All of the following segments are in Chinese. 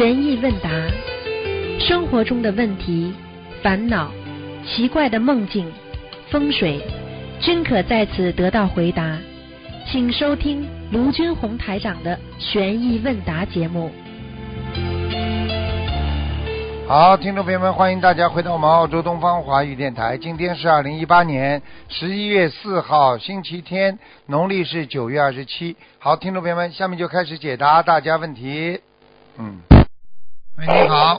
悬疑问答，生活中的问题、烦恼、奇怪的梦境、风水，均可在此得到回答。请收听卢军红台长的悬疑问答节目。好，听众朋友们，欢迎大家回到我们澳洲东方华语电台。今天是二零一八年十一月四号，星期天，农历是九月二十七。好，听众朋友们，下面就开始解答大家问题。嗯，喂，你好，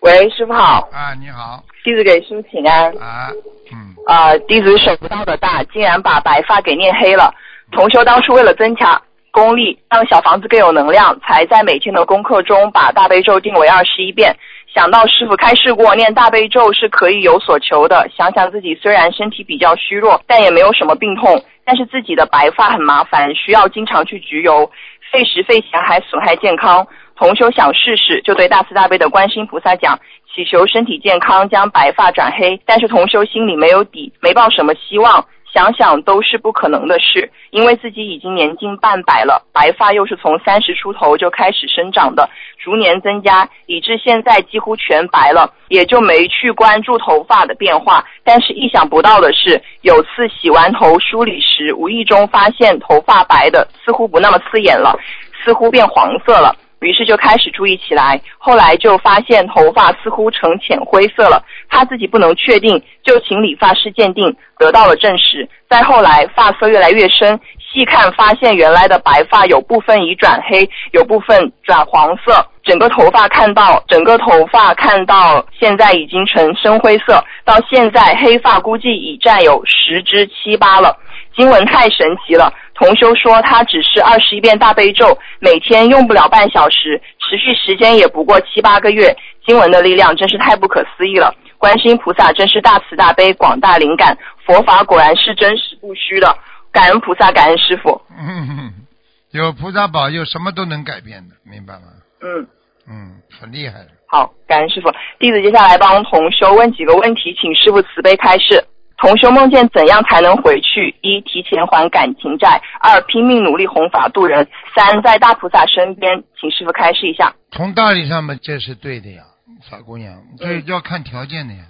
喂，师傅好，啊，你好，弟子给师傅请安。啊，嗯，啊、弟子手不到的大，竟然把白发给念黑了。同修当初为了增强功力，让小房子更有能量，才在每天的功课中把大悲咒定为二十一遍。想到师傅开示过，念大悲咒是可以有所求的。想想自己虽然身体比较虚弱，但也没有什么病痛，但是自己的白发很麻烦，需要经常去焗油，费时费钱还损害健康。同修想试试，就对大慈大悲的观世音菩萨讲，祈求身体健康，将白发转黑。但是同修心里没有底，没抱什么希望，想想都是不可能的事，因为自己已经年近半百了，白发又是从三十出头就开始生长的，逐年增加，以致现在几乎全白了，也就没去关注头发的变化。但是意想不到的是，有次洗完头梳理时，无意中发现头发白的似乎不那么刺眼了，似乎变黄色了。于是就开始注意起来，后来就发现头发似乎呈浅灰色了，他自己不能确定，就请理发师鉴定，得到了证实。再后来发色越来越深，细看发现原来的白发有部分已转黑，有部分转黄色，整个头发看到整个头发看到现在已经呈深灰色，到现在黑发估计已占有十之七八了。经文太神奇了。同修说，他只是二十一遍大悲咒，每天用不了半小时，持续时间也不过七八个月。经文的力量真是太不可思议了！观世音菩萨真是大慈大悲、广大灵感，佛法果然是真实不虚的。感恩菩萨，感恩师傅。嗯，有菩萨保佑，什么都能改变的，明白吗？嗯，嗯，很厉害的。好，感恩师傅。弟子接下来帮同修问几个问题，请师傅慈悲开示。同修梦见怎样才能回去？一、提前还感情债；二、拼命努力弘法度人；三、在大菩萨身边。请师傅开示一下。从道理上面，这是对的呀，傻姑娘，这嗯要看条件的呀。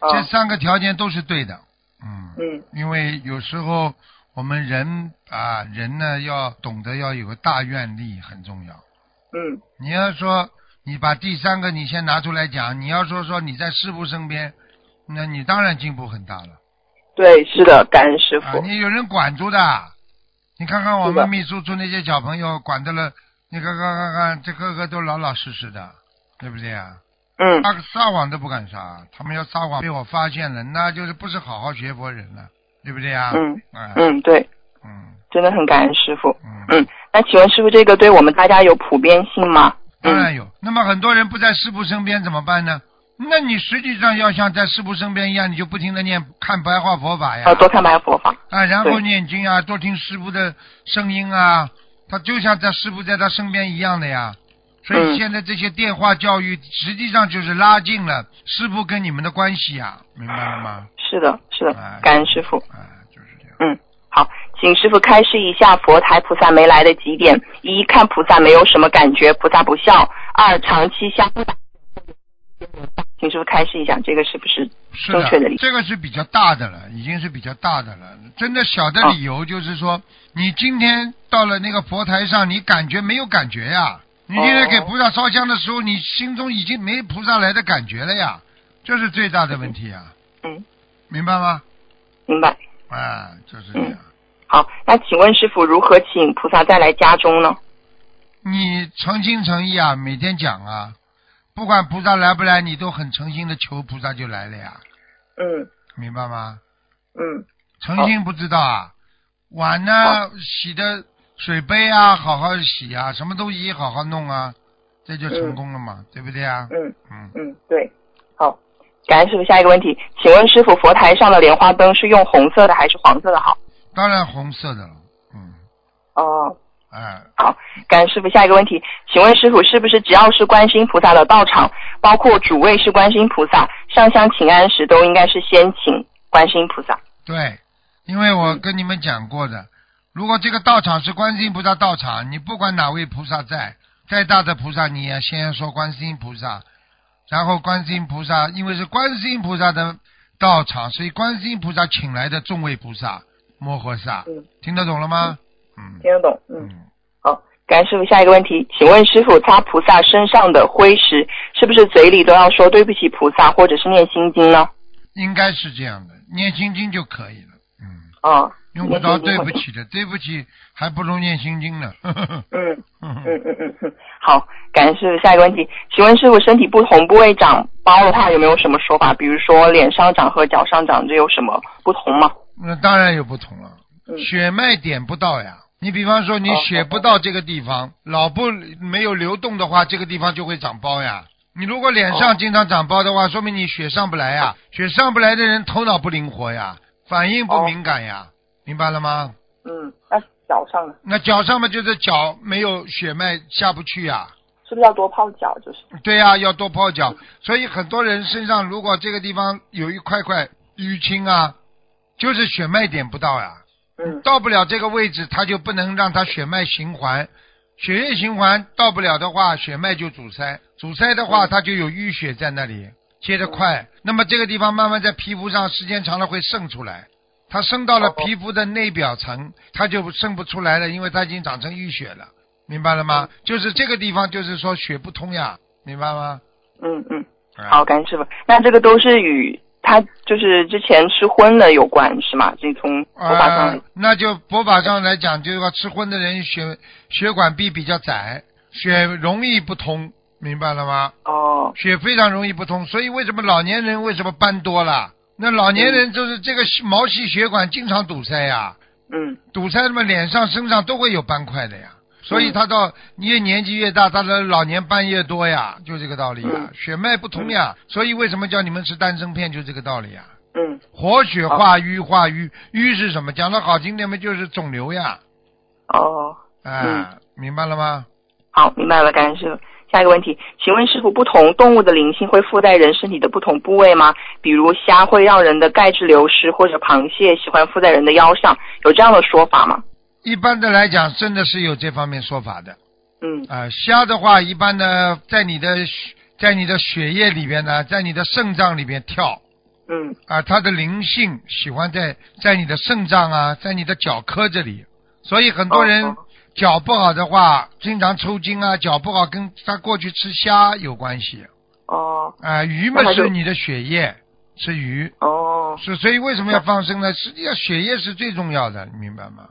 啊这三个条件都是对的，嗯，嗯因为有时候我们人啊，人呢要懂得要有个大愿力很重要。嗯你要说你把第三个你先拿出来讲，你要说说你在师傅身边，那你当然进步很大了对，是的，感恩师傅。啊！你有人管住的，你看看我们秘书处那些小朋友管的了，你看看看看，这个个都老老实实的，对不对啊？嗯他撒谎都不敢撒，他们要撒谎被我发现了，那就是不是好好学佛人了，对不对啊？嗯啊，嗯，对，嗯真的很感恩师傅。嗯，嗯，那请问师傅，这个对我们大家有普遍性吗？当然有。那么很多人不在师傅身边怎么办呢？那你实际上要像在师傅身边一样，你就不停的念看白话佛法呀，要多看白话佛法。啊，然后念经啊，多听师傅的声音啊，他就像在师傅在他身边一样的呀。所以嗯现在这些电话教育，实际上就是拉近了师傅跟你们的关系呀，明白了吗？是的，是的哎，感恩师傅。啊，就是这样。嗯，好，请师傅开示一下佛台菩萨没来的几点：一看菩萨没有什么感觉，菩萨不笑；二长期相。请师傅开示一下，这个是不是是正确的理这个是比较大的了，已经是比较大的了。真的小的理由就是说，你今天到了那个佛台上，你感觉没有感觉呀？你今天给菩萨烧香的时候，你心中已经没菩萨来的感觉了呀，这是最大的问题呀，嗯，明白吗？明白？啊，就是这样。好，那请问师傅如何请菩萨再来家中呢？你诚心诚意啊，每天讲啊，不管菩萨来不来，你都很诚心的求菩萨就来了呀，嗯明白吗？嗯诚心不知道啊，碗呢洗的水杯啊，好好洗啊，什么东西好好弄啊，这就成功了嘛，对不对啊？嗯嗯，嗯，对。好，感恩师傅。下一个问题，请问师傅，佛台上的莲花灯是用红色的还是黄色的好？当然红色的了，嗯，哦，哎，好，感恩师傅。下一个问题，请问师傅，是不是只要是观世音菩萨的道场，包括主位是观世音菩萨，上香请安时都应该是先请观世音菩萨？对，因为我跟你们讲过的，如果这个道场是观世音菩萨道场，你不管哪位菩萨在，再大的菩萨，你也先说观世音菩萨，然后观世音菩萨，因为是观世音菩萨的道场，所以观世音菩萨请来的众位菩萨、摩诃萨，嗯，听得懂了吗？嗯听得懂，嗯。感谢师傅。下一个问题，请问师傅，擦菩萨身上的灰时，是不是嘴里都要说对不起菩萨，或者是念心经呢？应该是这样的，念心经就可以了。嗯，哦，用不着对不起的，对不起还不如念心经呢。嗯 嗯嗯嗯嗯，好，感谢师傅。下一个问题，请问师傅，身体不同部位长包的话，有没有什么说法？比如说脸上长和脚上长，这有什么不同吗？那当然有不同了，嗯血脉点不到呀。你比方说，你哦血不到这个地方，脑部没有流动的话，这个地方就会长包呀。你如果脸哦上经常长包的话，说明你血上不来呀。血上不来的人，头脑不灵活呀，反应不哦敏感呀，明白了吗？嗯，那脚上呢？那脚上嘛就是脚没有血脉下不去呀。是不是要多泡脚？就是对呀、要多泡脚。所以很多人身上如果这个地方有一块块淤青啊，就是血脉点不到呀。嗯。到不了这个位置，他就不能让他血脉循环，血液循环到不了的话，血脉就阻塞，阻塞的话，嗯。它就有淤血在那里，接得快。那么这个地方慢慢在皮肤上，时间长了会渗出来，它渗到了哦。皮肤的内表层，它就渗不出来了，因为它已经长成淤血了，明白了吗？就是这个地方，就是说血不通呀，明白吗？嗯嗯，啊。好，感恩师傅。那这个都是与他就是之前吃荤的有关是吗？这从佛法上呃，那就佛法上来讲，就是说吃荤的人血血管壁比较窄，血容易不通，明白了吗？哦，血非常容易不通，所以为什么老年人为什么斑多了？那老年人就是这个毛细血管经常堵塞呀，嗯堵塞，那么脸上、身上都会有斑块的呀。所以他到越年纪越大，他的老年斑越多呀，就这个道理呀。嗯血脉不通呀，所以为什么叫你们吃丹参片，就这个道理呀。嗯，活血化瘀，化瘀瘀是什么？讲的好听点嘛，就是肿瘤呀。哦，哎，明白了吗？好，明白了，感恩师傅。下一个问题，请问师傅，不同动物的灵性会附在人身体的不同部位吗？比如虾会让人的钙质流失，或者螃蟹喜欢附在人的腰上，有这样的说法吗？一般的来讲，真的是有这方面说法的。嗯。啊、虾的话，一般呢，在你的血在你的血液里边呢，在你的肾脏里边跳。嗯。啊、它的灵性喜欢在在你的肾脏啊，在你的脚科这里，所以很多人哦脚不好的话，经常抽筋啊，脚不好跟他过去吃虾有关系。哦。啊、鱼嘛是你的血液，吃鱼。哦。是，所以为什么要放生呢？实际上血液是最重要的，你明白吗？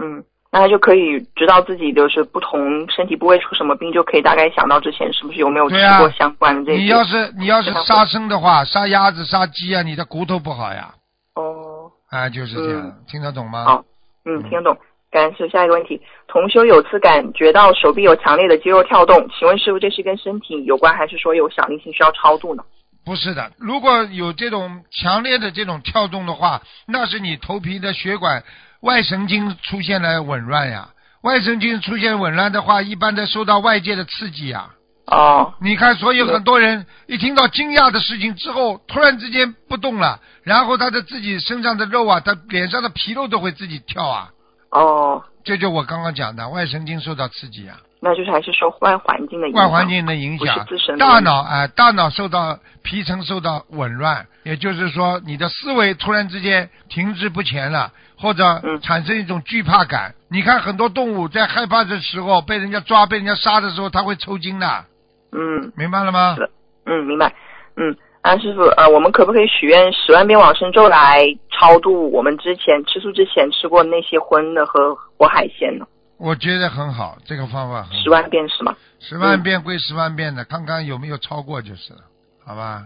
嗯。那他就可以知道自己就是不同身体部位出什么病，就可以大概想到之前是不是有没有吃过相关的这些。你要是你要是杀生的话，杀鸭子、杀鸡啊，你的骨头不好呀，哦，啊，就是这样，听得懂吗？好，嗯，听得懂。感谢。下一个问题，同修有次感觉到手臂有强烈的肌肉跳动，请问师傅这是跟身体有关，还是说有小灵性需要超度呢？不是的，如果有这种强烈的这种跳动的话，那是你头皮的血管外神经出现了紊乱呀。外神经出现紊乱的话，一般的受到外界的刺激呀。哦，你看，所以很多人一听到惊讶的事情之后，突然之间不动了，然后他的自己身上的肉啊，他脸上的皮肉都会自己跳啊。哦，这就我刚刚讲的，外神经受到刺激啊。那就是还是受外环境的影响。外环境的影响大脑啊、大脑受到皮层受到紊乱，也就是说你的思维突然之间停滞不前了，或者嗯产生一种惧怕感。你看很多动物在害怕的时候，被人家抓、被人家杀的时候，它会抽筋的，嗯明白了吗是？的嗯，明白。嗯，安师傅，呃，我们可不可以许愿十万遍往生咒来超度我们之前吃素之前吃过那些荤的和活海鲜呢？我觉得很好，这个方法很好。十万遍是吗？十万遍归十万遍的，看看有没有超过就是了，好吧？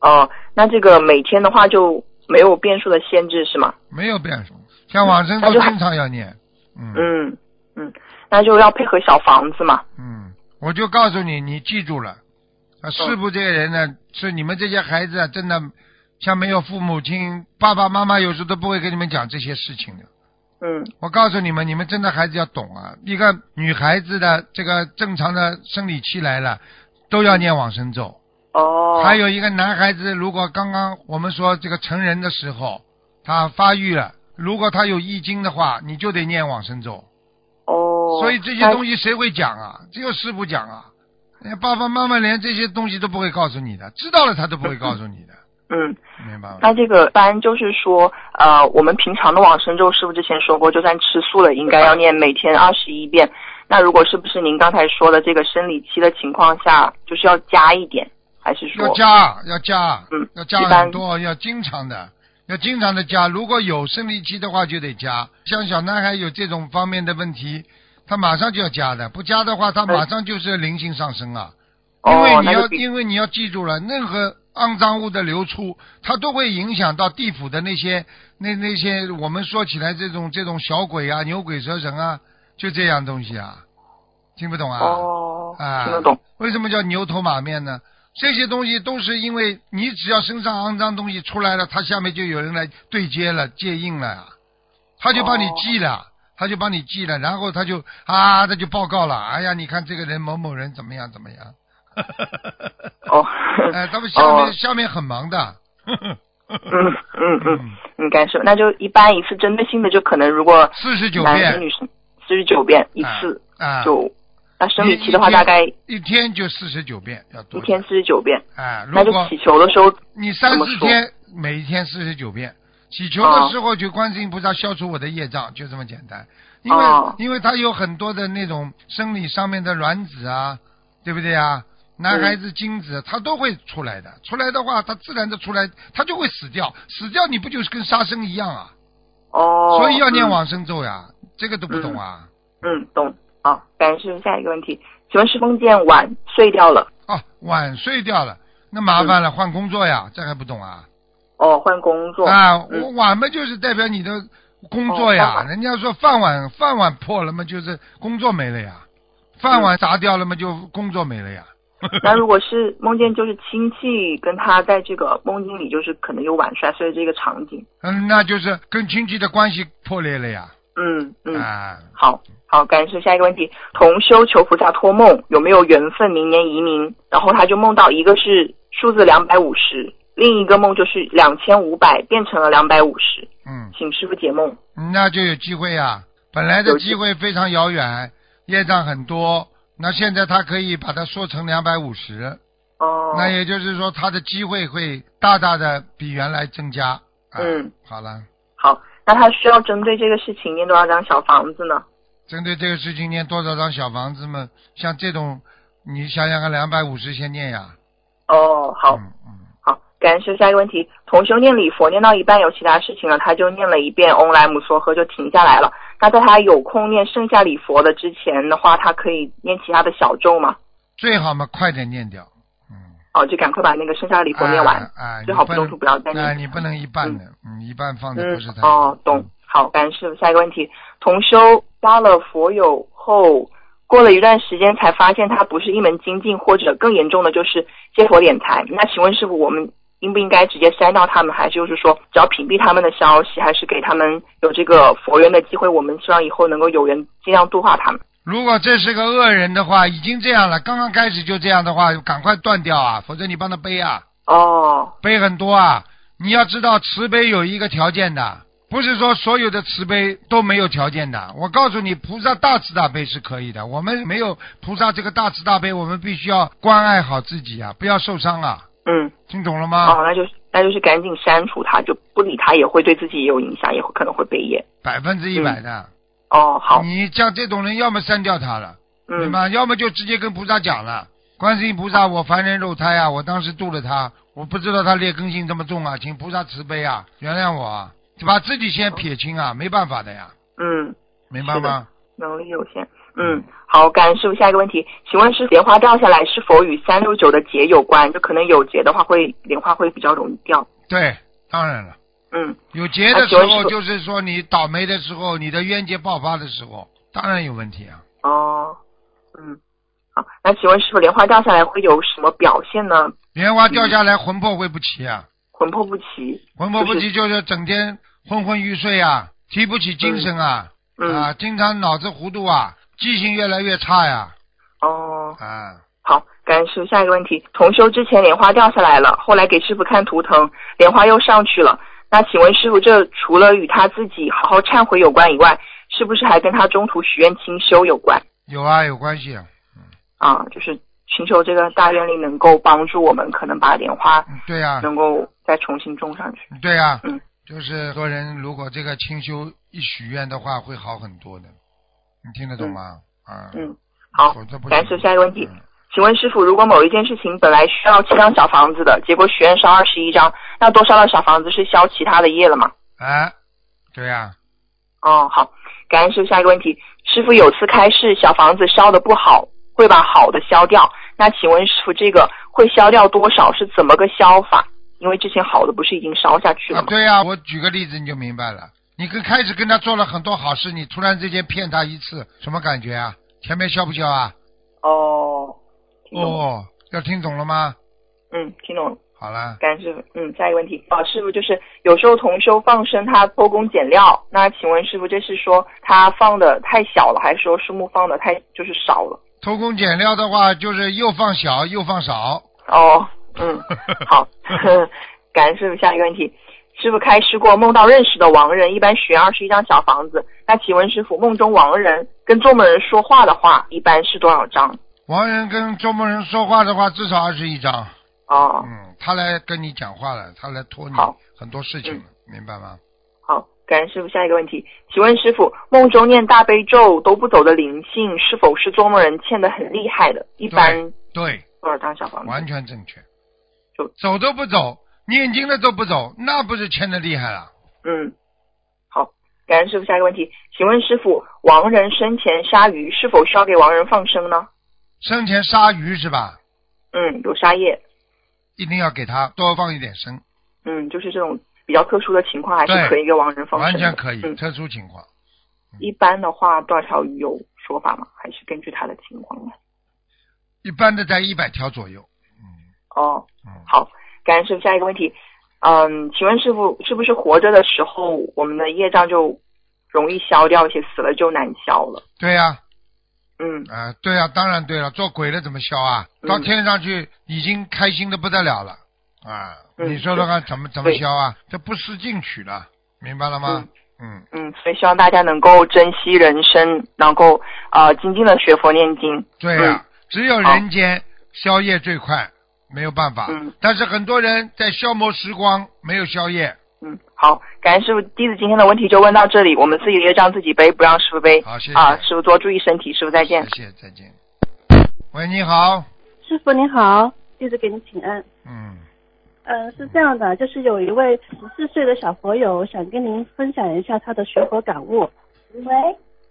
哦，那这个每天的话就没有变数的限制是吗？没有变数，像往生那就还咒经常要念，嗯嗯嗯，那就要配合小房子嘛。嗯，我就告诉你，你记住了，啊，师傅这个人呢，是你们这些孩子啊，真的像没有父母亲，爸爸妈妈有时候都不会跟你们讲这些事情的。嗯我告诉你们，你们真的孩子要懂啊！一个女孩子的这个正常的生理期来了，都要念往生咒。哦，还有一个男孩子，如果刚刚我们说这个成人的时候，他发育了，如果他有易经的话，你就得念往生咒。哦，所以这些东西谁会讲啊？只有师傅讲啊。哎爸爸妈妈连这些东西都不会告诉你的，知道了他都不会告诉你的，嗯，明白吗？那这个一般就是说，呃，我们平常的往生咒，师傅之前说过，就算吃素了，应该要念每天二十一遍。那如果是不是您刚才说的这个生理期的情况下，就是要加一点，还是说要加，要加，嗯要加很多，要经常的，要经常的加。如果有生理期的话，就得加。像小男孩有这种方面的问题，他马上就要加的，不加的话，他马上就是灵性上升啊。因为你要，因为你要记住了，任何肮脏物的流出，它都会影响到地府的那些那那些我们说起来这种这种小鬼啊、牛鬼蛇神啊，就这样东西啊，听不懂啊？哦，啊，听得懂。为什么叫牛头马面呢？这些东西都是因为你只要身上肮脏东西出来了，它下面就有人来对接了、接应了呀，他就帮你哦记了，他就帮你记了，然后他就啊，他就报告了，哎呀，你看这个人某某人怎么样怎么样，哦，哎，他们下面、哦。下面很忙的，嗯嗯嗯，应该是，那就一般一次针对性的，就可能如果四十九遍。女生四十九遍一次，啊，就那生理期的话，大概一天就四十九遍，要多一天四十九遍。哎，那就祈求的时候，你三四天每一天四十九遍，祈求的时候就观世音菩萨消除我的业障，就这么简单。因为、哦。因为他有很多的那种生理上面的卵子啊，对不对啊？男孩子精子他都会出来的，出来的话他自然的出来，他就会死掉，死掉你不就是跟杀生一样啊？哦，所以要念嗯往生咒呀，这个都不懂啊？嗯，懂。好，感谢。下一个问题，请问是梦见碗碎掉了？哦，碗碎掉了，那麻烦了，换工作呀，这还不懂啊？哦，换工作。啊，嗯我碗嘛就是代表你的工作呀。哦人家说饭碗饭碗破了嘛，就是工作没了呀；饭碗砸掉了嘛，就工作没了呀。那如果是梦见就是亲戚跟他在这个梦境里，就是可能有晚摔碎的这个场景。嗯，那就是跟亲戚的关系破裂了呀。嗯嗯，啊，好好，感谢。下一个问题，同修求菩萨托梦，有没有缘分明年移民？然后他就梦到一个是数字两百五十，另一个梦就是两千五百变成了两百五十，嗯，请师傅解梦。那就有机会呀。本来的机会非常遥远，业障很多，那现在他可以把它缩成两百五十，哦，那也就是说他的机会会大大的比原来增加。啊、嗯，好了。好，那他需要针对这个事情念多少张小房子呢？针对这个事情念多少张小房子嘛？像这种，你想想看，两百五十先念呀。哦，好。嗯嗯，好，感谢下一个问题，同修念礼佛念到一半有其他事情了，他就念了一遍嗡来姆梭诃就停下来了。那在他有空念剩下礼佛的之前的话，他可以念其他的小咒吗？最好嘛，快点念掉。嗯。哦，就赶快把那个剩下的礼佛念完，啊，啊最好中途不要再啊，念。你不能一半的，嗯，一半放的嗯不是太，哦，懂。好，感恩师傅。下一个问题，同修加了佛友后，过了一段时间才发现他不是一门精进，或者更严重的就是借佛敛财。那请问师傅，我们应不应该直接删掉他们，还是就是说只要屏蔽他们的消息，还是给他们有这个佛缘的机会？我们希望以后能够有缘尽量度化他们。如果这是个恶人的话，已经这样了，刚刚开始就这样的话，赶快断掉啊，否则你帮他背啊，哦，背很多啊。你要知道，慈悲有一个条件的，不是说所有的慈悲都没有条件的。我告诉你，菩萨大慈大悲是可以的，我们没有菩萨这个大慈大悲，我们必须要关爱好自己啊，不要受伤啊，嗯，听懂了吗？哦，那就是那就是赶紧删除他，就不理他，也会对自己也有影响，也会可能会被业。百分之一百的。哦，好，你像这种人，要么删掉他了，对嗯，吗？要么就直接跟菩萨讲了，观世音菩萨，我凡人肉胎啊，我当时度了他，我不知道他劣根性这么重啊，请菩萨慈悲啊，原谅我啊，就把自己先撇清啊，没办法的呀，嗯。明白吗？能力有限。嗯，好，感恩师傅。下一个问题，请问是莲花掉下来是否与三六九的劫有关？就可能有劫的话会，莲花会比较容易掉。对，当然了，嗯，有劫的时候，就是说你倒霉的时候，你的冤结爆发的时候，当然有问题啊。哦，嗯，好，那请问师傅，莲花掉下来会有什么表现呢？莲花掉下来，魂魄会不齐啊，魂魄不齐。魂魄不齐就是整天昏昏欲睡啊，提不起精神啊，嗯，啊，经常脑子糊涂啊，记性越来越差呀，哦，啊。好，感谢师傅。下一个问题，同修之前莲花掉下来了，后来给师傅看图腾，莲花又上去了。那请问师傅，这除了与他自己好好忏悔有关以外，是不是还跟他中途许愿清修有关有啊，有关系啊。啊？就是寻求这个大愿力能够帮助我们，可能把莲花嗯对呀、能够再重新种上去。对呀、嗯就是很多人如果这个清修一许愿的话，会好很多的。你听得懂吗？啊，嗯，好感行谢下一个问题。嗯请问师傅，如果某一件事情本来需要七张小房子的，结果许愿烧二十一张，那多烧的小房子是消其他的业了吗？啊，对呀、哦，好，感恩师傅。下一个问题，师傅有次开示，小房子烧的不好，会把好的消掉。那请问师傅，这个会消掉多少？是怎么个消法？因为之前好的不是已经烧下去了啊，吗？对呀、我举个例子你就明白了。你跟开始跟他做了很多好事，你突然之间骗他一次，什么感觉啊？前面笑不笑啊？哦。哦，要听懂了吗？嗯，听懂了。好了，感恩师傅。嗯，下一个问题啊，师傅就是有时候同修放生他偷工减料，那请问师傅这是说他放的太小了，还是说树木放的太就是少了？偷工减料的话，就是又放小又放少。哦，嗯，好，感恩师傅。下一个问题，师傅开示过，梦到认识的亡人，一般许愿二十一张小房子。那请问师傅，梦中亡人跟做梦人说话的话，一般是多少张？亡人跟做梦人说话的话，至少二十一张。哦，嗯，他来跟你讲话了，他来托你好很多事情了，明白吗？好，感恩师傅。下一个问题，请问师傅，梦中念大悲咒都不走的灵性，是否是做梦人欠的很厉害的？一般对，多少张小房子？完全正确就。走都不走，念经的都不走，那不是欠的厉害了？嗯，好，感恩师傅。下一个问题，请问师傅，亡人生前杀鱼，是否需要给亡人放生呢？生前杀鱼是吧？嗯，有杀业。一定要给他多放一点生，嗯，就是这种比较特殊的情况，还是可以给亡人放生。完全可以。嗯，特殊情况，一般的话，多少条鱼有说法吗？还是根据他的情况呢？一般的在一百条左右。嗯哦，嗯，好，感恩师傅。下一个问题，嗯，请问师傅，是不是活着的时候我们的业障就容易消掉一些，死了就难消了？对呀、嗯啊，对呀、当然对了，做鬼的怎么消啊？嗯到天上去已经开心的不得了了啊！嗯你说说看，怎么怎么消啊？这不思进取了，明白了吗？嗯，嗯，所以希望大家能够珍惜人生，能够呃精进的学佛念经。对呀、只有人间消业最快，没有办法。嗯但是很多人在消磨时光，没有宵夜。嗯，好，感恩师傅，弟子今天的问题就问到这里，我们自己的业障自己背，不让师傅背。好，谢谢。啊，师傅多注意身体，师傅再见。谢谢，再见。喂，你好。师傅你好，弟子给您请安。嗯，呃，是这样的，就是有一位十四岁的小佛友想跟您分享一下他的学佛感悟。喂，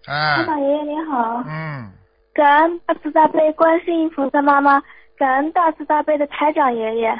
哎台，长爷爷您好，嗯，感恩大慈大悲观世音菩萨妈妈，感恩大慈大悲的台长爷爷。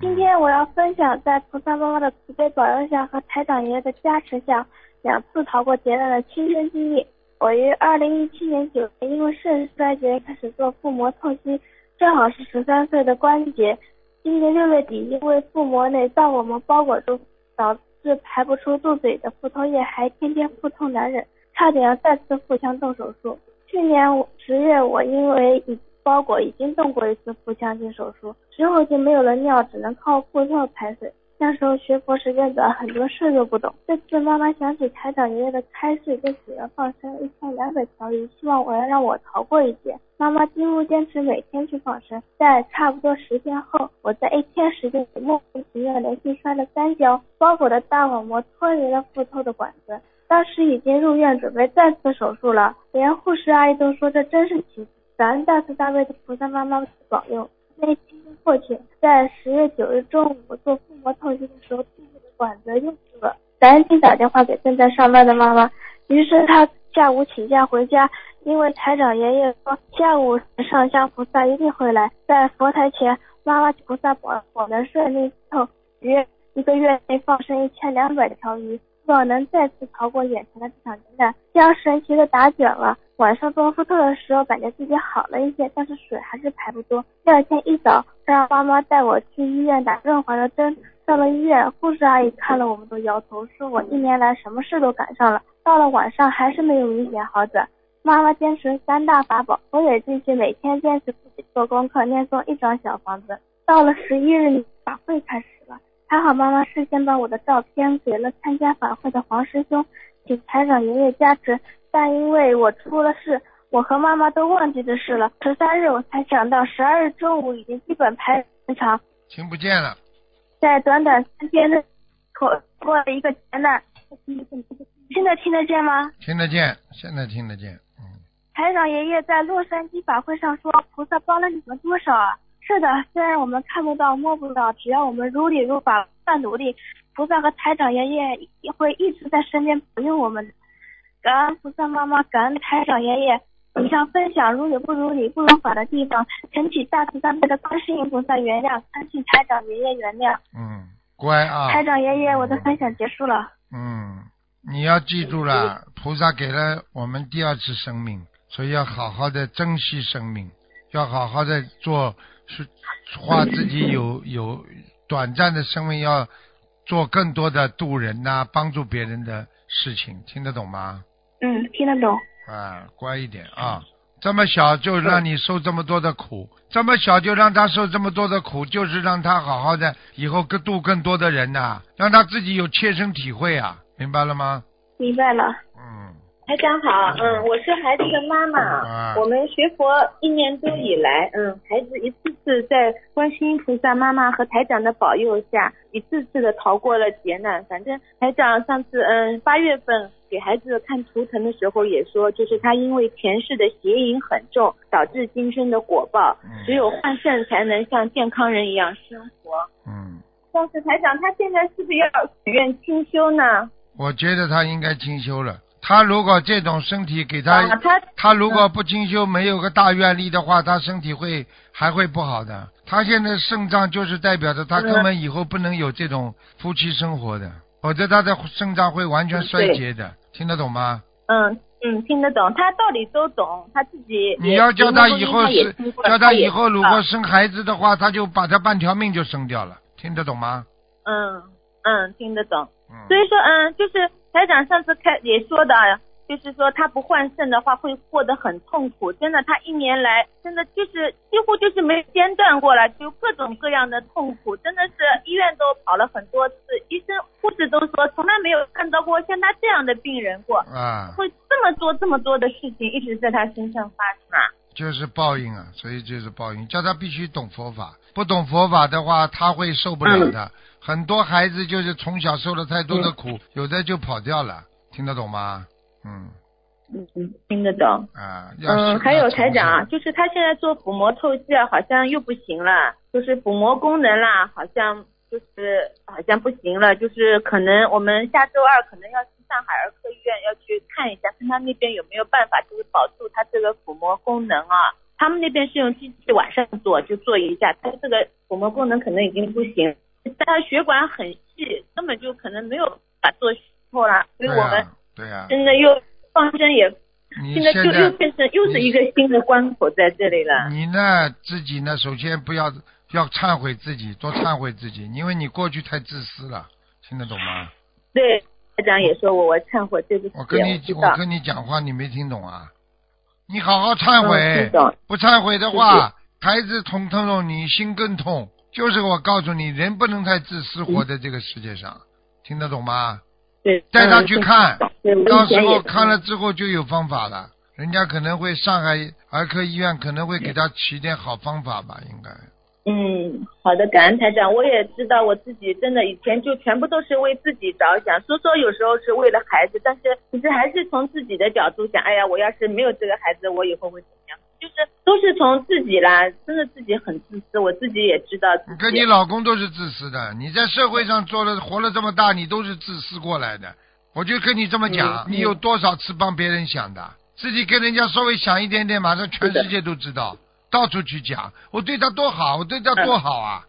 今天我要分享在菩萨妈妈的慈悲保佑下和台长爷爷的加持下，两次逃过劫难的亲身经历。我于二零一七年九月因为肾衰竭开始做腹膜透析，正好是十三岁的关节。今年六月底，因为腹膜内脏我们包裹住，导致排不出肚子里的腹透液，还天天腹痛难忍，差点要再次腹腔动手术。去年十月，我因为已包裹已经动过一次腹腔镜手术，之后就没有了尿，只能靠腹透排水。那时候学佛时间短，很多事都不懂。这次妈妈想起台长爷爷的开示，跟许愿放生一千两百条鱼，希望我要让我逃过一劫。妈妈几乎坚持每天去放生，在差不多十天后，我在一天时间里莫名其妙连续摔了三跤，包裹的大网膜脱离了腹透的管子。当时已经入院准备再次手术了，连护士阿姨都说这真是奇迹。感恩大慈大悲的菩萨妈妈保佑。那一天过去，在十月九日中午，做腹膜透析的时候，肚子的管子又堵了，赶紧打电话给正在上班的妈妈。于是她下午请假回家，因为台长爷爷说下午上香菩萨一定会来，在佛台前，妈妈菩萨保佑我能顺利透，约一个月内放生一千两百条鱼，希望能再次逃过眼前的这场劫难。这样神奇的打卷了。晚上做腹透的时候，感觉自己好了一些，但是水还是排不多。第二天一早，让妈妈带我去医院打润滑的针。到了医院，护士阿姨看了我们都摇头，说我一年来什么事都赶上了。到了晚上还是没有明显好转。妈妈坚持三大法宝，我也继续每天坚持自己做功课，念诵一张小房子。到了十一日，法会开始了。还好妈妈事先把我的照片给了参加法会的黄师兄，请台长爷爷加持。但因为我出了事，我和妈妈都忘记这事了。十三日我才想到，十二日中午已经基本排正常，听不见了，在短短三天内过过了一个劫难。现在听得见吗？听得见，现在听得见，嗯，台长爷爷在洛杉矶法会上说，菩萨帮了你们多少啊？是的，虽然我们看不到摸不到，只要我们如理如法，不断努力，菩萨和台长爷爷也会一直在身边保佑我们。感恩菩萨妈妈，感恩台长爷爷。以上分享如有不如理、不如法的地方，恳请大慈大悲的观世音菩萨原谅，恳请台长爷爷原谅。嗯，乖啊，台长爷爷，我的分享结束了。嗯，你要记住了，菩萨给了我们第二次生命，所以要好好的珍惜生命，要好好的做，是话自己有有短暂的生命，要做更多的渡人呐、帮助别人的事情，听得懂吗？嗯，听得懂。啊，乖一点啊！这么小就让你受这么多的苦，这么小就让他受这么多的苦，就是让他好好的以后更度更多的人呐、让他自己有切身体会啊，明白了吗？明白了。嗯，台长好，嗯，我是孩子的妈妈。啊我们学佛一年多以来，嗯，孩子一次次在观世音菩萨妈妈和台长的保佑下，一次次的逃过了劫难。反正台长上次，嗯，八月份给孩子看图腾的时候也说，就是他因为前世的邪淫很重，导致今生的果报，嗯只有换肾才能像健康人一样生活。嗯，但是台长他现在是不是要许愿清修呢？我觉得他应该清修了。他如果这种身体给他，啊，他他如果不精修，没有个大愿力的话，他身体会还会不好的。他现在肾脏就是代表着他根本以后不能有这种夫妻生活的，否则他的肾脏会完全衰竭的。听得懂吗？嗯嗯，听得懂，他道理都懂，他自己。你要叫他以后是叫他以后如果生孩子的话，他就把他半条命就生掉了。听得懂吗？嗯嗯听得懂，嗯，所以说嗯，就是台长上次开也说的，就是说他不换肾的话会过得很痛苦，真的，他一年来真的就是几乎就是没间断过了，就各种各样的痛苦，真的是医院都跑了很多次，医生护士都说从来没有看到过像他这样的病人过，啊，会这么多这么多的事情一直在他身上发生啊。就是报应啊，所以就是报应，叫他必须懂佛法，不懂佛法的话，他会受不了的。很多孩子就是从小受了太多的苦，有的就跑掉了，听得懂吗？嗯嗯嗯，听得懂。啊，嗯，还有台长啊，就是他现在做腹膜透析啊，好像又不行了，就是腹膜功能啦，好像就是好像不行了，就是可能我们下周二可能要去上海儿科医院要去看一下，看他那边有没有办法，就是保住他这个腹膜功能啊。他们那边是用机器晚上做，就做一下，他这个腹膜功能可能已经不行，但他血管很细，根本就可能没有办法做透了，所以对我们啊，对啊，真的又放生也现在就又变成又是一个新的关口在这里了。你呢自己呢，首先不要要忏悔自己，多忏悔自己，因为你过去太自私了，听得懂吗？对，台长也说我我忏悔，对不起，我跟你。我跟你讲话，你没听懂啊？你好好忏嗯悔不忏悔的话，孩子痛痛痛，你心更痛。就是我告诉你，人不能太自私，活在这个世界上，听得懂吗？对，带他嗯去看，对，到时候看了之后就有方法了。人家可能会上海儿科医院可能会给他起点好方法吧，应该。嗯，好的，感恩台长，我也知道我自己真的以前就全部都是为自己着想，说说有时候是为了孩子，但是其实还是从自己的角度想，哎呀，我要是没有这个孩子，我以后会怎么样？就是都是从自己啦，真的自己很自私，我自己也知道自己。你跟你老公都是自私的，你在社会上做了活了这么大，你都是自私过来的。我就跟你这么讲，嗯你有多少次帮别人想的？自己跟人家稍微想一点点，马上全世界都知道，到处去讲，我对他多好，我对他多好啊，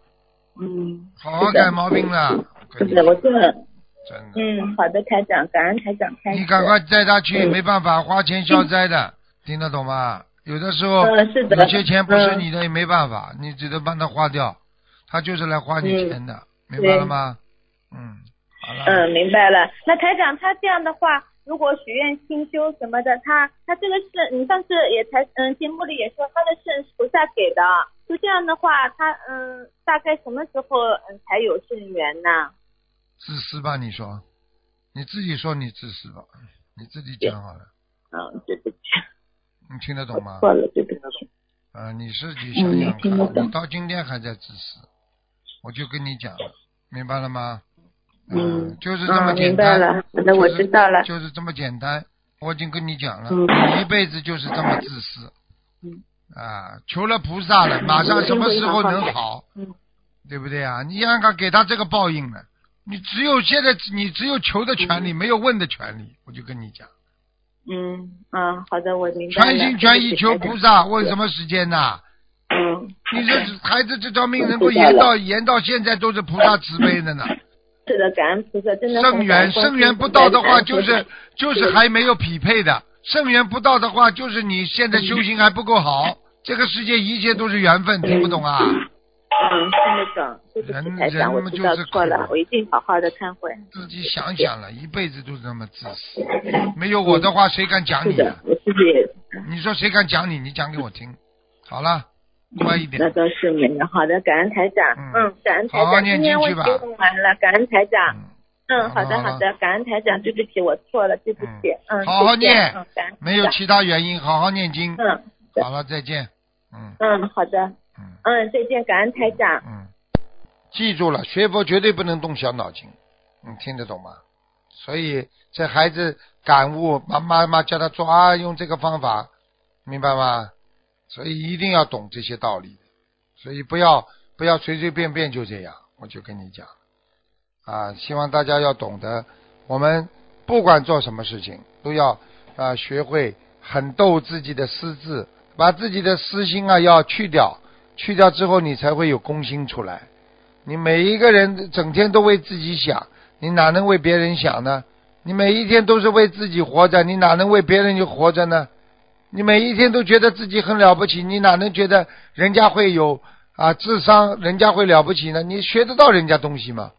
嗯，好好改毛病了。我跟你是的，我真的，真的，嗯，好的，台长，感恩台长开始。你赶快带他去，嗯没办法，花钱消灾的，听得懂吗？有的时候嗯是的有些钱不是嗯你的，也没办法，你只能帮他花掉，他就是来花你嗯钱的，明白了吗？嗯，好了。嗯，明白了。那台长他这样的话，如果许愿清修什么的，他他这个是，你上次也才嗯节目里也说他的肾是菩萨给的，就这样的话，他嗯大概什么时候嗯才有肾源呢？自私吧？你说，你自己说你自私吧，你自己讲好了。嗯，对不起，你听得懂吗？错了，对不起。啊，你自己想想看，懂你到今天还在自私，我就跟你讲了，明白了吗？嗯就是这么嗯，简单。明白了，那，我就是知道了。就是这么简单。我已经跟你讲了，嗯你一辈子就是这么自私。嗯啊，求了菩萨了，马上什么时候能好？嗯对不对啊？你让他给他这个报应了，你只有现在你只有求的权利，没有问的权利。我就跟你讲，嗯啊，好的，我明白。全心全意求菩萨，问什么时间呐？嗯，你这孩子这条命能够延到延到现在都是菩萨慈悲的呢。是的，感恩菩萨，真的圣缘圣缘不到的话，就是就是是还没有匹配的；圣缘不到的话，就是你现在修行还不够好。这个世界一切都是缘分，听不懂啊？嗯，听得懂，对不人起，台长，我知人嘛就是道错了，我一定好好的忏悔。自己想想了，一辈子都是这么自私。没有我的话，谁敢讲是的你啊？，我自己你说谁敢讲你？你讲给我听。好了，乖一点那。倒是没有。好的，感恩台长，嗯嗯，感恩台长，好好念今天我已经去吧经完了，感恩台长。嗯，嗯，好的好的，感恩台长，对不起，我错了，对不起，嗯，好好谢谢念嗯，感恩没有其他原因，好好念经。嗯好了，再见。嗯嗯，好的，嗯嗯，再见，感恩台长。嗯，记住了，学佛绝对不能动小脑筋，你听得懂吗？所以这孩子感悟，妈妈妈叫他做啊，用这个方法，明白吗？所以一定要懂这些道理，所以不要不要随随便便就这样，我就跟你讲啊，希望大家要懂得，我们不管做什么事情，都要啊学会狠斗自己的私自，把自己的私心啊要去掉，去掉之后，你才会有公心出来。你每一个人整天都为自己想，你哪能为别人想呢？你每一天都是为自己活着，你哪能为别人就活着呢？你每一天都觉得自己很了不起，你哪能觉得人家会有啊智商，人家会了不起呢？你学得到人家东西吗？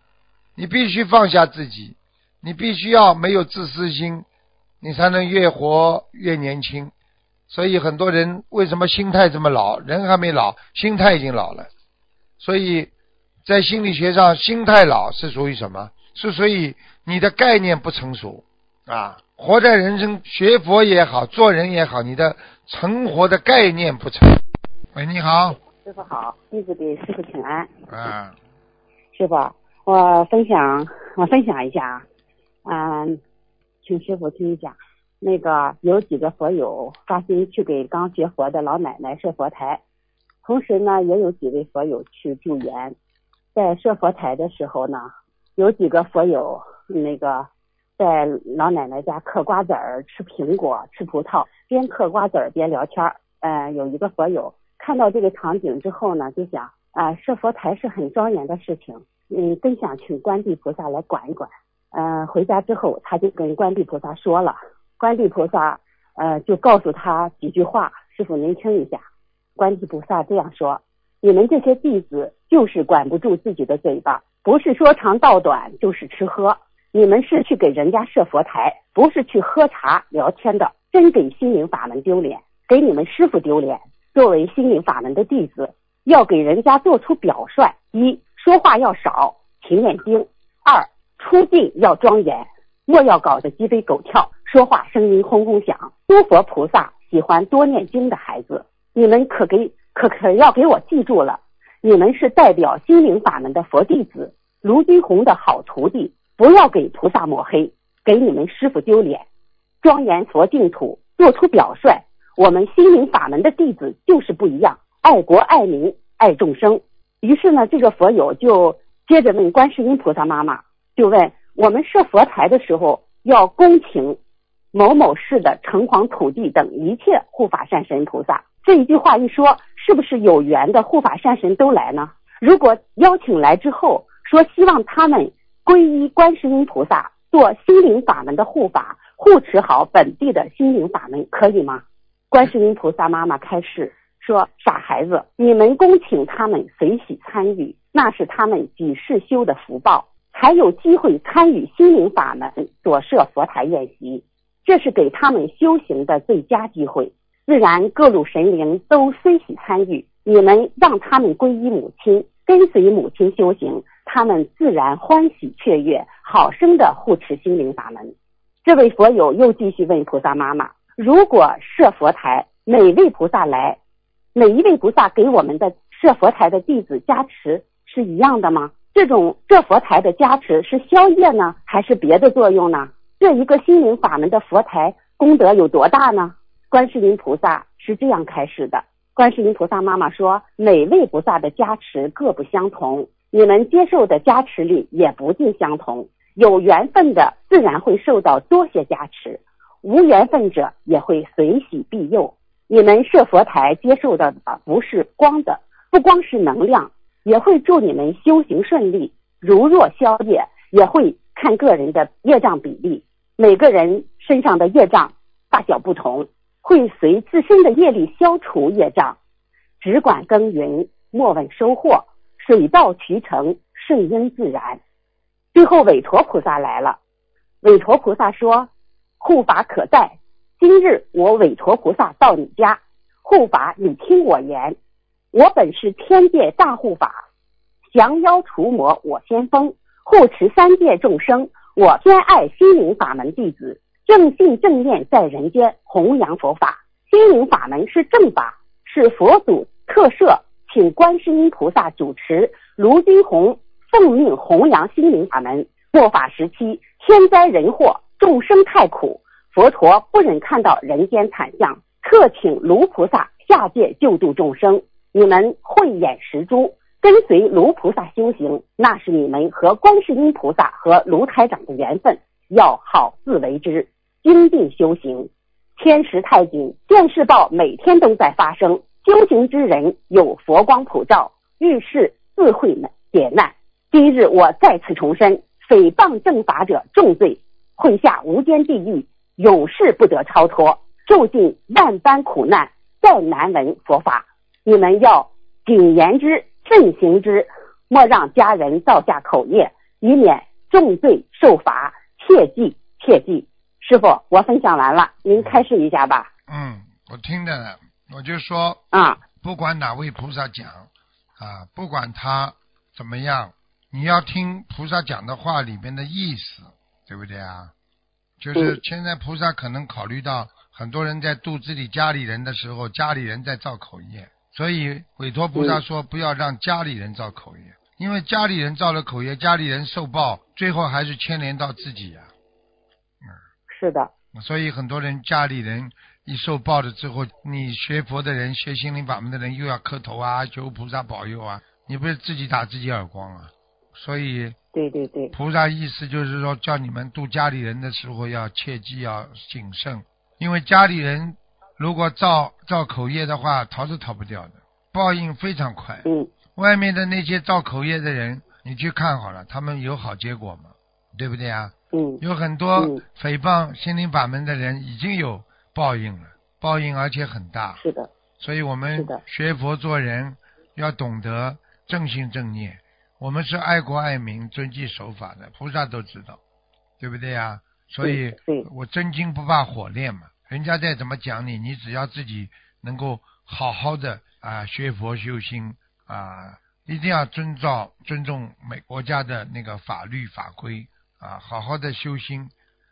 你必须放下自己，你必须要没有自私心，你才能越活越年轻。所以很多人为什么心态这么老？人还没老，心态已经老了。所以在心理学上，心态老是属于什么？是属于你的概念不成熟啊！活在人生，学佛也好，做人也好，你的成活的概念不成。喂，你好，师傅好，弟子给师傅请安。啊，师傅，我分享我分享一下啊，嗯，请师傅听一下。那个有几个佛友发心去给刚学佛的老奶奶设佛台，同时呢，也有几位佛友去助缘。在设佛台的时候呢，有几个佛友那个在老奶奶家嗑瓜子儿、吃苹果、吃葡萄，边嗑瓜子儿边聊天儿。呃，有一个佛友看到这个场景之后呢，就想啊、设佛台是很庄严的事情，嗯，真想请观地菩萨来管一管。呃，回家之后，他就跟观地菩萨说了，观地菩萨呃就告诉他几句话，师傅您听一下。观地菩萨这样说：你们这些弟子就是管不住自己的嘴巴，不是说长道短，就是吃喝。你们是去给人家设佛台，不是去喝茶聊天的，真给心灵法门丢脸，给你们师傅丢脸。作为心灵法门的弟子，要给人家做出表率：一，说话要少，勤念经；二，出镜要庄严，莫要搞得鸡飞狗跳，说话声音轰轰响。诸佛菩萨喜欢多念经的孩子，你们可给可可要给我记住了，你们是代表心灵法门的佛弟子，卢金红的好徒弟，不要给菩萨抹黑，给你们师傅丢脸。庄严佛净土，做出表率。我们心灵法门的弟子就是不一样，爱国爱民爱众生。于是呢，这个佛友就接着问观世音菩萨妈妈，就问我们设佛台的时候要恭请某某市的城隍土地等一切护法善神菩萨。这一句话一说，是不是有缘的护法善神都来呢？如果邀请来之后，说希望他们皈依观世音菩萨，做心灵法门的护法，护持好本地的心灵法门，可以吗？观世音菩萨妈妈开示说：“傻孩子，你们恭请他们随喜参与，那是他们几世修的福报，才有机会参与心灵法门所设佛台宴席，这是给他们修行的最佳机会。自然各路神灵都随喜参与，你们让他们皈依母亲，跟随母亲修行，他们自然欢喜雀跃，好生的护持心灵法门。”这位佛友又继续问菩萨妈妈。如果设佛台，每位菩萨来，每一位菩萨给我们的设佛台的弟子加持是一样的吗？这种设佛台的加持是消业呢，还是别的作用呢？这一个心灵法门的佛台功德有多大呢？观世音菩萨是这样开示的。观世音菩萨妈妈说，每位菩萨的加持各不相同，你们接受的加持力也不尽相同。有缘分的自然会受到多些加持，无缘分者也会随喜庇佑。你们设佛台接受的不是光的，不光是能量。也会祝你们修行顺利，如若消业，也会看个人的业障比例。每个人身上的业障大小不同，会随自身的业力消除业障。只管耕耘，莫问收获，水到渠成，顺应自然。最后，韦陀菩萨来了。韦陀菩萨说：“护法可在，今日我韦陀菩萨到你家，护法你听我言。”我本是天界大护法，降妖除魔我先锋，护持三界众生。我偏爱心灵法门弟子，正信正念在人间弘扬佛法。心灵法门是正法，是佛祖特设，请观世音菩萨主持。卢金红奉命弘扬心灵法门。末法时期，天灾人祸，众生太苦，佛陀不忍看到人间惨象，特请卢菩萨下界救度众生。你们慧眼识珠，跟随卢菩萨修行，那是你们和观世音菩萨和卢台长的缘分，要好自为之，精进修行。天时太紧，电视报每天都在发生，修行之人有佛光普照，遇事自会解难。今日我再次重申，诽谤正法者重罪，会下无间地狱，永世不得超脱，受尽万般苦难，再难闻佛法。你们要谨言之，慎行之，莫让家人造下口业，以免重罪受罚。切记，切记。师傅，我分享完了，您开示一下吧。嗯，我听着呢，我就说啊，不管哪位菩萨讲啊，不管他怎么样，你要听菩萨讲的话里面的意思，对不对啊？就是现在菩萨可能考虑到很多人在度自己家里人的时候，家里人在造口业。所以委托菩萨说，不要让家里人造口业，因为家里人造了口业，家里人受报，最后还是牵连到自己呀。嗯，是的。所以很多人家里人一受报了之后，你学佛的人、学心灵法门的人又要磕头啊，求菩萨保佑啊，你不是自己打自己耳光啊？所以，对对对，菩萨意思就是说，叫你们度家里人的时候要切记要谨慎，因为家里人。如果造造口业的话，逃是逃不掉的，报应非常快。嗯，外面的那些造口业的人，你去看好了，他们有好结果吗？对不对啊？嗯，有很多诽谤心灵法门的人已经有报应了，报应而且很大。是的。所以我们学佛做人要懂得正心正念，我们是爱国爱民、遵纪守法的，菩萨都知道，对不对呀？所以，我真金不怕火炼嘛。人家再怎么讲你，你只要自己能够好好的啊学佛修心啊，一定要遵照尊重每国家的那个法律法规啊，好好的修心，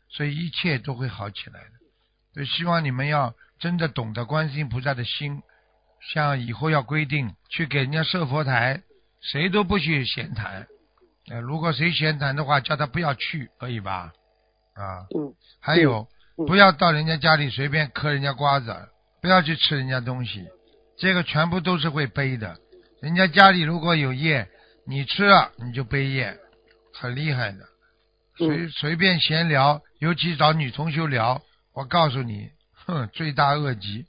所以一切都会好起来的。所以希望你们要真的懂得观世音菩萨的心，像以后要规定去给人家设佛台，谁都不许闲谈。呃，如果谁闲谈的话，叫他不要去，可以吧？啊，嗯，还有。不要到人家家里随便嗑人家瓜子，不要去吃人家东西，这个全部都是会背的。人家家里如果有业，你吃了你就背业，很厉害的。随随便闲聊，尤其找女同学聊，我告诉你，哼，罪大恶极。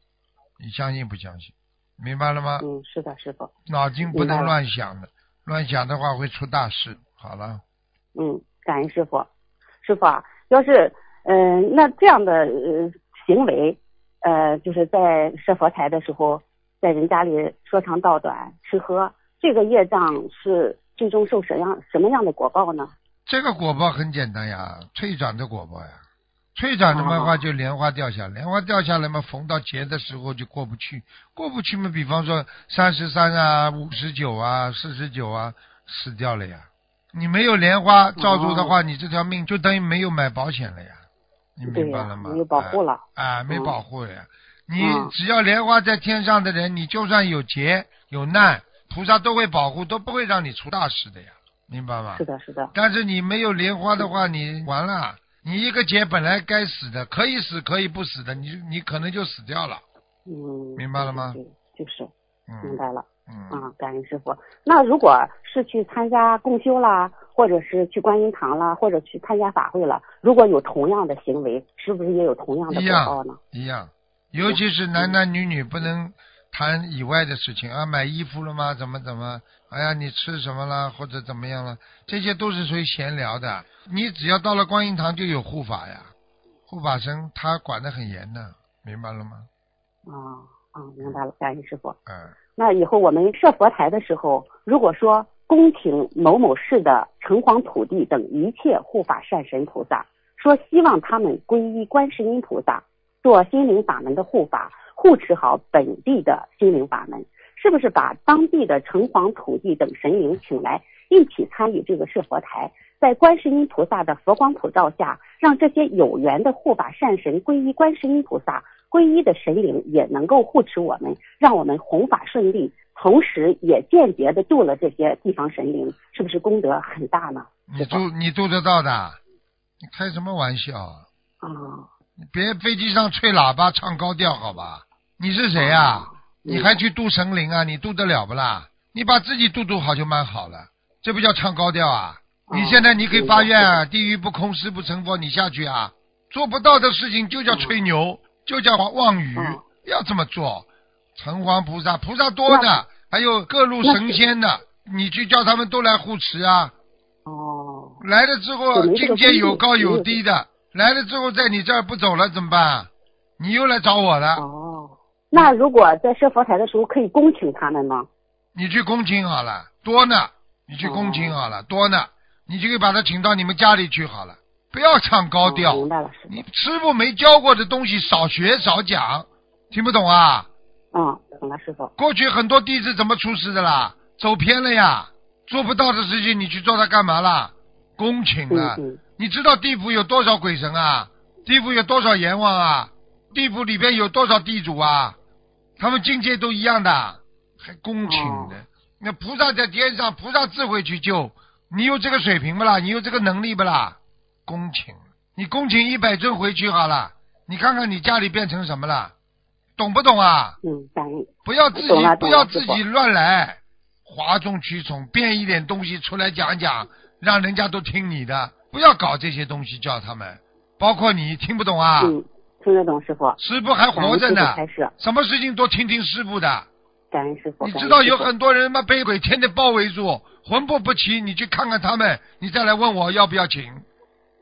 你相信不相信？明白了吗？嗯，是的，师傅。脑筋不能乱想的，乱想的话会出大事。好了。嗯，感恩师傅。师傅啊，要是。嗯，那这样的呃行为，呃，就是在设佛台的时候，在人家里说长道短、吃喝，这个业障是最终受什样什么样的果报呢？这个果报很简单呀，退转的果报呀。退转的话就莲花掉下，莲花掉下来嘛，逢到劫的时候就过不去，过不去嘛，比方说三十三啊、五十九啊、四十九啊，死掉了呀。你没有莲花罩住的话，你这条命就等于没有买保险了呀。你明白了吗？没有保护了。啊，没嗯保护呀。你嗯只要莲花在天上的人，你就算有劫有难，菩萨都会保护，都不会让你出大事的呀，明白吗是？的，是的，但是你没有莲花的话，你完了，你一个劫本来该死的，可以死可以不死的，你你可能就死掉了。嗯，明白了吗对，就是明嗯白了。嗯，啊，感恩师傅。那如果是去参加共修啦，或者是去观音堂啦，或者去参加法会了，如果有同样的行为，是不是也有同样的报呢样？一样，尤其是男男女女不能谈以外的事情啊，买衣服了吗？怎么怎么？哎呀，你吃什么了？或者怎么样了？这些都是属于闲聊的。你只要到了观音堂就有护法呀，护法神他管得很严的，明白了吗？啊啊，明白了，感恩师傅。嗯，那以后我们设佛台的时候，如果说宫廷某某市的城隍土地等一切护法善神菩萨，说希望他们皈依观世音菩萨，做心灵法门的护法，护持好本地的心灵法门，是不是把当地的城隍土地等神灵请来，一起参与这个设佛台？在观世音菩萨的佛光普照下，让这些有缘的护法善神皈依观世音菩萨，皈依的神灵也能够护持我们，让我们弘法顺利，同时也间接的度了这些地方神灵，是不是功德很大呢？你度你度得到的，你开什么玩笑啊？啊，你别飞机上吹喇叭唱高调，好吧？你是谁呀、你还去度神灵啊？你度得了不啦？你把自己度度好就蛮好了，这不叫唱高调啊？你现在你可以发愿啊，地狱不空，誓不成佛，你下去啊！做不到的事情就叫吹牛，就叫妄语，要这么做。城隍菩萨，菩萨多的，还有各路神仙的，你去叫他们都来护持啊！哦，来了之后境界有高有低的，来了之后在你这儿不走了怎么办？你又来找我了，哦，那如果在设佛台的时候，可以恭请他们吗？你去恭请好了，多呢，你去恭请好了，多呢，你就可以把他请到你们家里去好了，不要唱高调。哦明白了，师你师傅没教过的东西少学少讲，听不懂啊？傅。嗯，懂了，师傅。过去很多弟子怎么出师的啦？走偏了呀，做不到的事情你去做它干嘛啦？恭请嗯了。嗯，你知道地府有多少鬼神啊？地府有多少阎王啊？地府里边有多少地主啊？他们境界都一样的，还恭请的。哦那菩萨在天上，菩萨智慧去救，你有这个水平不啦？你有这个能力不啦？恭请，你恭请一百尊回去好了，你看看你家里变成什么了，懂不懂啊？嗯。不要自己不要自己乱来，哗众取宠，变一点东西出来讲讲，让人家都听你的，不要搞这些东西，叫他们，包括你听不懂啊？嗯，听得懂，师傅。师傅还活着呢什么事情都听听师傅的。感恩师傅。你知道有很多人嘛被鬼天天包围住，魂魄不齐，你去看看他们，你再来问我要不要请。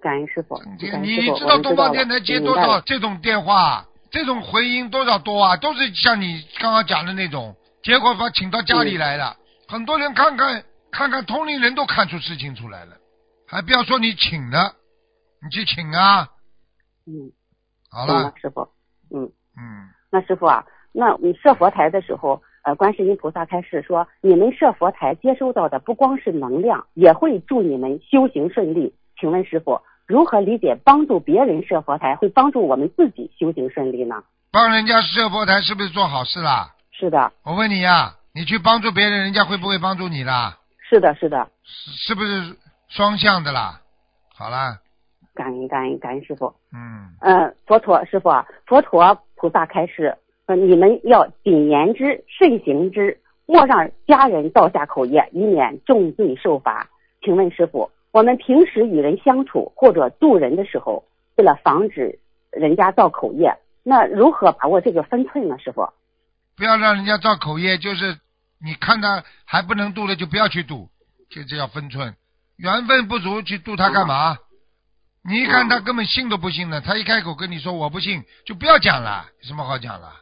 感恩师傅。你你知道东方电台接多少这种电话，这种回音多少多啊？都是像你刚刚讲的那种，结果把请到家里来了，很多人看看看看通灵人都看出事情出来了，还不要说你请了，你去请啊，嗯，好了，，师傅。嗯，嗯，那师傅啊，那你设佛台的时候，呃，观世音菩萨开示说，你们设佛台接收到的不光是能量，也会助你们修行顺利。请问师傅，如何理解帮助别人设佛台会帮助我们自己修行顺利呢？帮人家设佛台是不是做好事啦？是的，我问你呀、你去帮助别人，人家会不会帮助你啦？是的，是的，是是不是双向的啦？好啦，感恩感恩感恩师傅。嗯，呃，佛陀师傅啊，佛陀菩萨开示，呃，你们要谨言之，慎行之，莫让家人造下口业，以免重罪受罚。请问师傅，我们平时与人相处或者渡人的时候，为了防止人家造口业，那如何把握这个分寸呢？师傅？不要让人家造口业，就是你看他还不能渡的，就不要去渡，就这叫分寸。缘分不足去渡他干嘛？你一看他根本信都不信的，他一开口跟你说我不信，就不要讲了，有什么好讲了？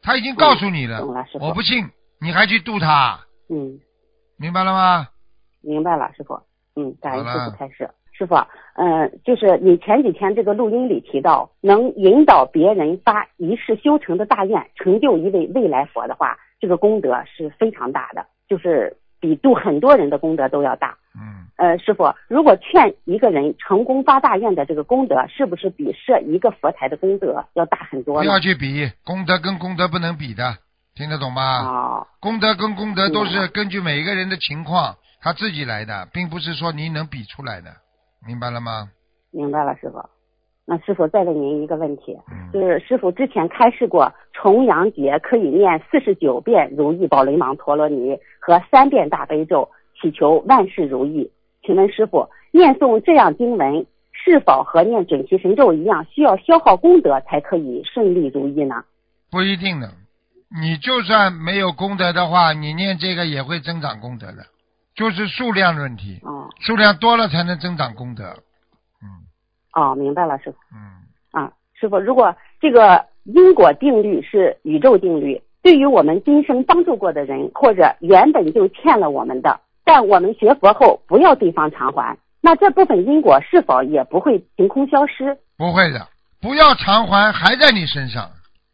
他已经告诉你了，我不信，你还去渡他，嗯，明白了吗？明白了，师傅。嗯，感恩师傅开始。师傅嗯，呃，就是你前几天这个录音里提到，能引导别人发一世修成的大愿，成就一位未来佛的话，这个功德是非常大的。就是比度很多人的功德都要大。嗯，呃，师傅，如果劝一个人成功发大愿的这个功德，是不是比设一个佛台的功德要大很多不？要去比，功德跟功德不能比的，听得懂吗？哦，功德跟功德都是根据每一个人的情况他自己来的，并不是说你能比出来的，明白了吗？明白了，师傅。那师傅再问您一个问题，嗯就是师傅之前开示过，重阳节可以念四十九遍如意宝雷芒陀罗尼和三遍大悲咒，祈求万事如意。请问师傅，念诵这样经文是否和念准提神咒一样，需要消耗功德才可以顺利如意呢？不一定的，你就算没有功德的话，你念这个也会增长功德的，就是数量问题，嗯数量多了才能增长功德。嗯哦，明白了，师傅。嗯，啊，师傅，如果这个因果定律是宇宙定律，对于我们今生帮助过的人，或者原本就欠了我们的，但我们学佛后不要对方偿还，那这部分因果是否也不会凭空消失？不会的，不要偿还，还在你身上，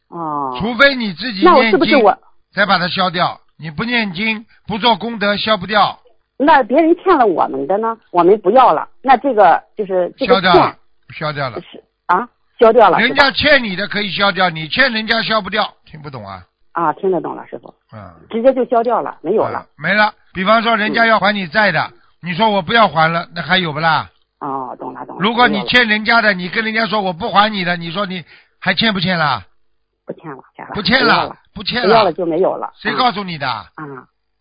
哦，除非你自己那我念经是不是我再把它消掉。你不念经，不做功德，消不掉，那别人欠了我们的呢？我们不要了，那这个就是这个消掉消掉了。是啊，消掉了，人家欠你的可以消掉，你欠人家消不掉，听不懂啊？啊，听得懂了，师傅，嗯，直接就消掉了，没有了。啊没了。比方说，人家要还你债的，你说我不要还了，那还有不啦？哦，懂了懂了。如果你欠人家的，你跟人家说我不还你的，你说你还欠不欠啦？不欠了，欠了，不欠了了，，不欠不要了就没有了。谁啊告诉你的？啊？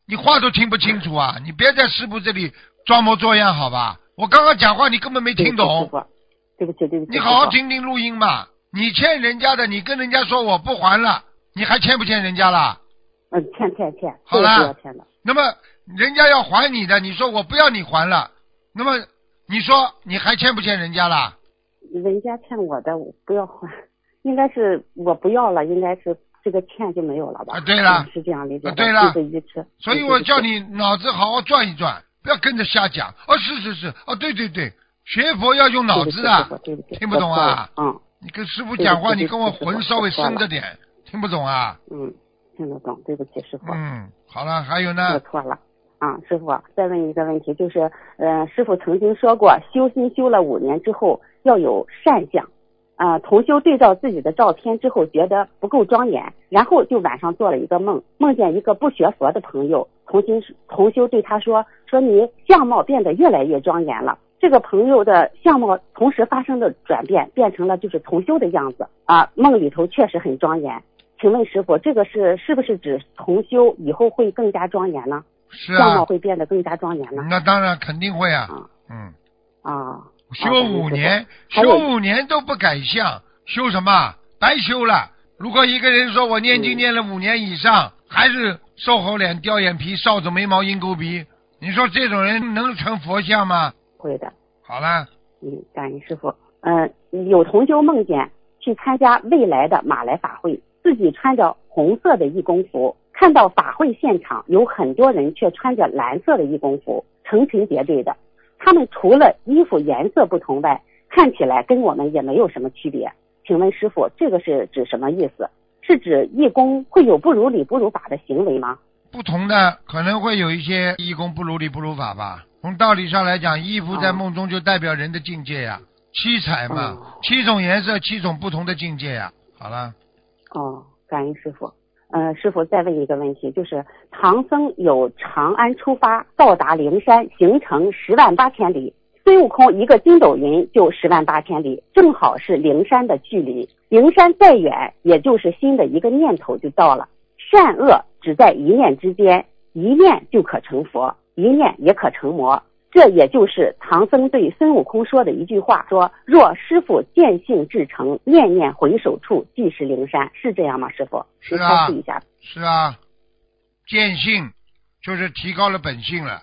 你话都听不清楚啊！你别在师傅这里装模作样，好吧？我刚刚讲话你根本没听懂，对不起，对不起，你好好。听听录音嘛。你欠人家的，你跟人家说我不还了，你还欠不欠人家了？嗯，欠欠欠，好这个是了要欠的。那么人家要还你的，你说我不要你还了，那么你说你还欠不欠人家了？人家欠我的，我不要还，应该是我不要了，应该是这个欠就没有了吧？啊对了嗯是这样理解对了所以我叫你脑子好好转一转，不要跟着瞎讲。哦，是是是，哦，对对对，学佛要用脑子啊，对不起，听不懂啊？嗯你跟师傅讲话，你跟我魂稍微深着点，听不懂啊？嗯，听得懂，对不起，师傅。嗯，好了，还有呢我呢，错了。啊，师傅，再问一个问题，就是，呃，师傅曾经说过，修心修了五年之后要有善相，啊、同修对照自己的照片之后觉得不够庄严，然后就晚上做了一个梦，梦见一个不学佛的朋友，同修同修对他说，说你相貌变得越来越庄严了。这个朋友的相貌同时发生了转变，变成了就是同修的样子啊，梦里头确实很庄严。请问师傅，这个是是不是指同修以后会更加庄严呢？是相貌啊，会变得更加庄严呢？那当然肯定会啊，啊嗯，啊，修五年，修五年都不改相，修什么？白修了。如果一个人说我念经嗯念了五年以上，还是瘦猴脸、掉眼皮、少子眉毛、鹰钩鼻，你说这种人能成佛像吗？会的。好了，嗯，感恩师傅。嗯、有同修梦见去参加未来的马来法会，自己穿着红色的义工服，看到法会现场有很多人却穿着蓝色的义工服，成群结队的。他们除了衣服颜色不同外，看起来跟我们也没有什么区别。请问师傅，这个是指什么意思？是指义工会有不如理不如法的行为吗？不同的可能会有一些义工不如理不如法吧。从道理上来讲，衣服在哦梦中就代表人的境界呀，七彩嘛哦，七种颜色，七种不同的境界呀。好了，哦，感恩师傅。呃，师傅再问一个问题，就是唐僧由长安出发，到达灵山，行程十万八千里。孙悟空一个筋斗云就十万八千里，正好是灵山的距离。灵山再远，也就是心的一个念头就到了。善恶只在一念之间，一念就可成佛，一念也可成魔。这也就是唐僧对孙悟空说的一句话：说若师傅见性至诚，念念回首处即是灵山，是这样吗？师傅，您是啊一下。是啊，见性就是提高了本性了，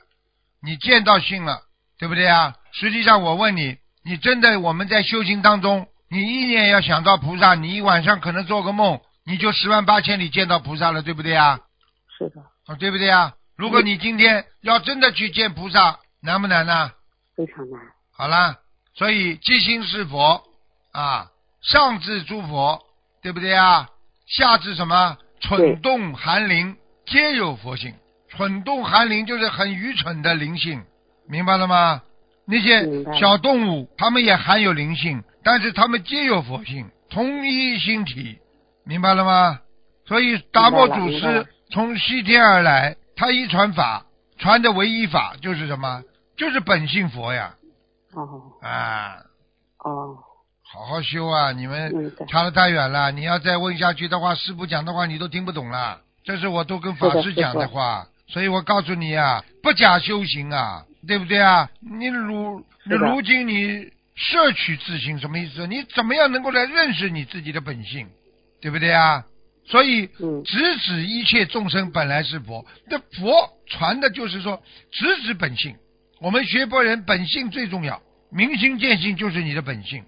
你见到性了，对不对啊？实际上我问你，你真的我们在修行当中，你一念要想到菩萨，你一晚上可能做个梦，你就十万八千里见到菩萨了，对不对啊？是的，啊，对不对啊？如果你今天要真的去见菩萨，难不难呢？非常难。好啦，所以即心是佛啊，上至诸佛，对不对啊？下至什么蠢动寒灵，皆有佛性。蠢动寒灵就是很愚蠢的灵性，明白了吗？那些小动物，它们也含有灵性，但是它们皆有佛性，同一心体，明白了吗？所以达摩祖师从西天而来，他一传法，传的唯一法就是什么？就是本性佛呀！哦啊，哦，好好修啊！你们差得太远了，你要再问下去的话，师傅讲的话你都听不懂了。这是我都跟法师师讲的傅话，所以我告诉你啊，不假修行啊，对不对啊？你如如今你摄取自性什么意思？你怎么样能够来认识你自己的本性，对不对啊？所以嗯直指一切众生本来是佛，那佛传的就是说直指本性。我们学佛人本性最重要，明心见性就是你的本性，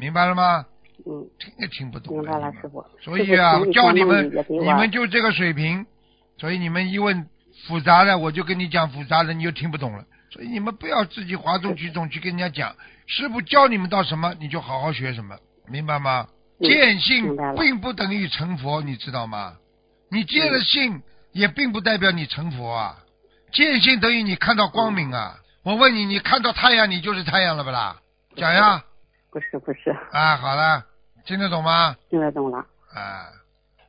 明白了吗？嗯，听也听不懂明白了，师傅。所以啊，师傅叫你们你们就这个水平，所以你们一问复杂的，我就跟你讲复杂的，你就听不懂了。所以你们不要自己哗众取宠去跟人家讲，师傅教你们到什么，你就好好学什么，明白吗？嗯见性并不等于成佛，你知道吗？你见了性也并不代表你成佛啊，见性等于你看到光明啊。我问你，你看到太阳，你就是太阳了不啦？讲呀，不是不是，啊，好了，听得懂吗？听得懂了。啊，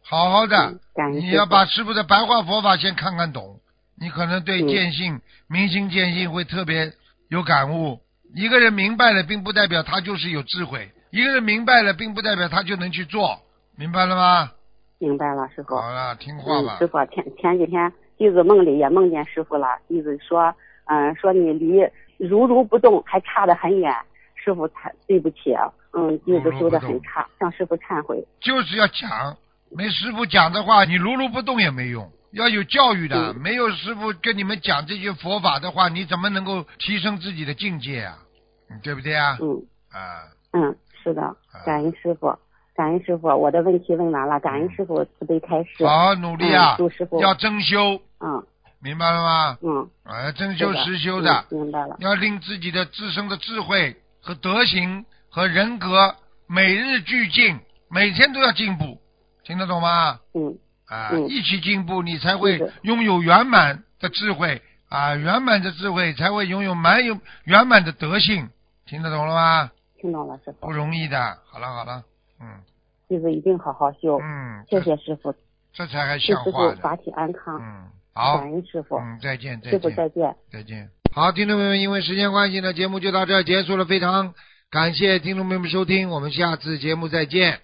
好好的你要把师傅的白话佛法先看看懂，你可能对嗯见性、明心见性会特别有感悟。一个人明白了，并不代表他就是有智慧；一个人明白了，并不代表他就能去做，明白了吗？明白了，师傅。好了，听话嗯，吧师。傅前前几天弟子梦里也梦见师傅了，弟子说，嗯，说你离如如不动还差得很远，师傅才对不起，嗯，弟子修的很差，向师傅忏悔。就是要讲，没师傅讲的话，你如如不动也没用。要有教育的，嗯没有师傅跟你们讲这些佛法的话，你怎么能够提升自己的境界啊？嗯对不对啊？嗯啊，嗯，是的，感恩师傅，感恩师傅，我的问题问完了，感恩师傅慈悲开示。好好努力啊嗯，师傅要真修，嗯明白了吗？嗯，啊，真修实修的，嗯明白了。要令自己的自身的智慧和德行和人格每日俱进，每天都要进步，听得懂吗？嗯啊，嗯一起进步，你才会拥有圆满的智慧啊，圆满的智慧才会拥有满有圆满的德性，听得懂了吗？听懂了，师傅不。容易的。好了好了，嗯弟子一定好好修。嗯，谢谢师傅，这，才还祝像话呢。师傅法体安康。嗯，好感，恩师傅，嗯，再见再师傅见再见。再见。好，听众朋友们，因为时间关系呢，节目就到这儿结束了，非常感谢听众朋友们收听，我们下次节目再见。